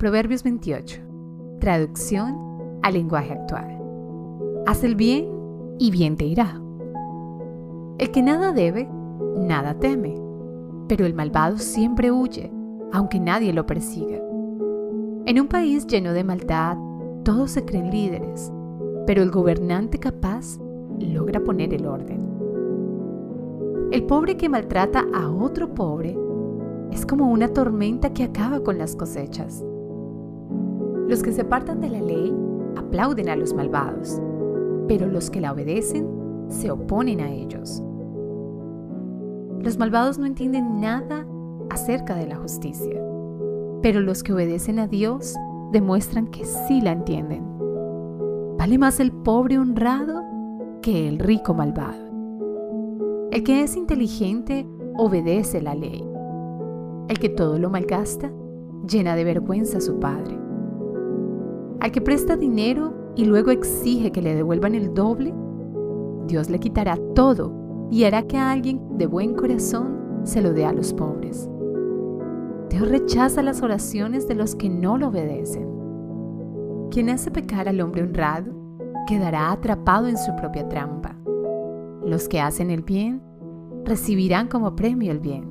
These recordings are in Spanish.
Proverbios 28. Traducción al lenguaje actual. Haz el bien y bien te irá. El que nada debe, nada teme, pero el malvado siempre huye, aunque nadie lo persiga. En un país lleno de maldad, todos se creen líderes, pero el gobernante capaz logra poner el orden. El pobre que maltrata a otro pobre es como una tormenta que acaba con las cosechas. Los que se apartan de la ley aplauden a los malvados, pero los que la obedecen se oponen a ellos. Los malvados no entienden nada acerca de la justicia, pero los que obedecen a Dios demuestran que sí la entienden. Vale más el pobre honrado que el rico malvado. El que es inteligente obedece la ley. El que todo lo malgasta llena de vergüenza a su padre. Al que presta dinero y luego exige que le devuelvan el doble, Dios le quitará todo y hará que alguien de buen corazón se lo dé a los pobres. Dios rechaza las oraciones de los que no lo obedecen. Quien hace pecar al hombre honrado quedará atrapado en su propia trampa. Los que hacen el bien recibirán como premio el bien.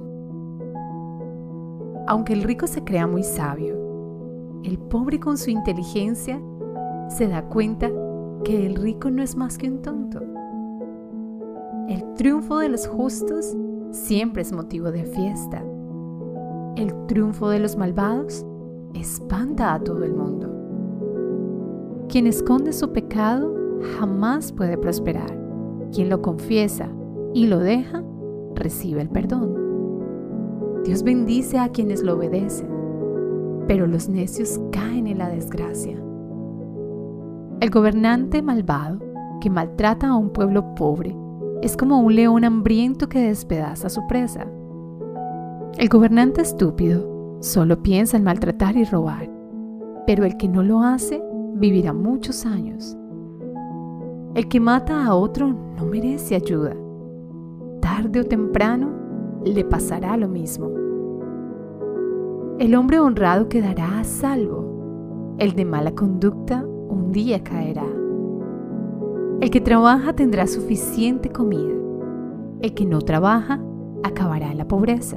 Aunque el rico se crea muy sabio, el pobre con su inteligencia se da cuenta que el rico no es más que un tonto. El triunfo de los justos siempre es motivo de fiesta. El triunfo de los malvados espanta a todo el mundo. Quien esconde su pecado jamás puede prosperar. Quien lo confiesa y lo deja, recibe el perdón. Dios bendice a quienes lo obedecen, pero los necios caen en la desgracia. El gobernante malvado que maltrata a un pueblo pobre es como un león hambriento que despedaza a su presa. El gobernante estúpido solo piensa en maltratar y robar, pero el que no lo hace vivirá muchos años. El que mata a otro no merece ayuda. Tarde o temprano le pasará lo mismo. El hombre honrado quedará a salvo. El de mala conducta un día caerá. El que trabaja tendrá suficiente comida. El que no trabaja acabará en la pobreza.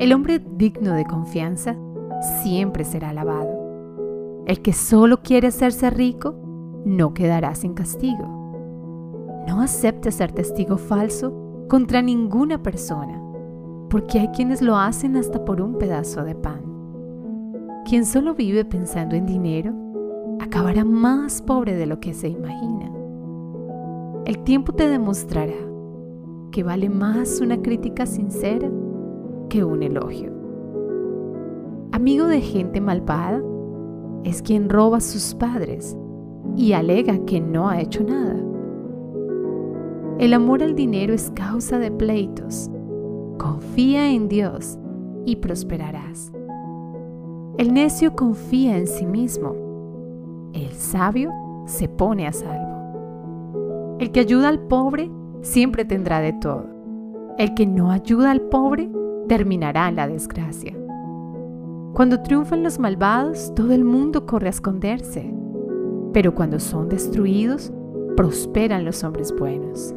El hombre digno de confianza siempre será alabado. El que solo quiere hacerse rico no quedará sin castigo. No acepte ser testigo falso contra ninguna persona, porque hay quienes lo hacen hasta por un pedazo de pan. Quien solo vive pensando en dinero acabará más pobre de lo que se imagina. El tiempo te demostrará que vale más una crítica sincera que un elogio. Amigo de gente malvada es quien roba a sus padres y alega que no ha hecho nada. El amor al dinero es causa de pleitos. Confía en Dios y prosperarás. El necio confía en sí mismo el sabio se pone a salvo. El que ayuda al pobre siempre tendrá de todo. El que no ayuda al pobre terminará en la desgracia. Cuando triunfan los malvados, todo el mundo corre a esconderse. Pero cuando son destruidos, prosperan los hombres buenos.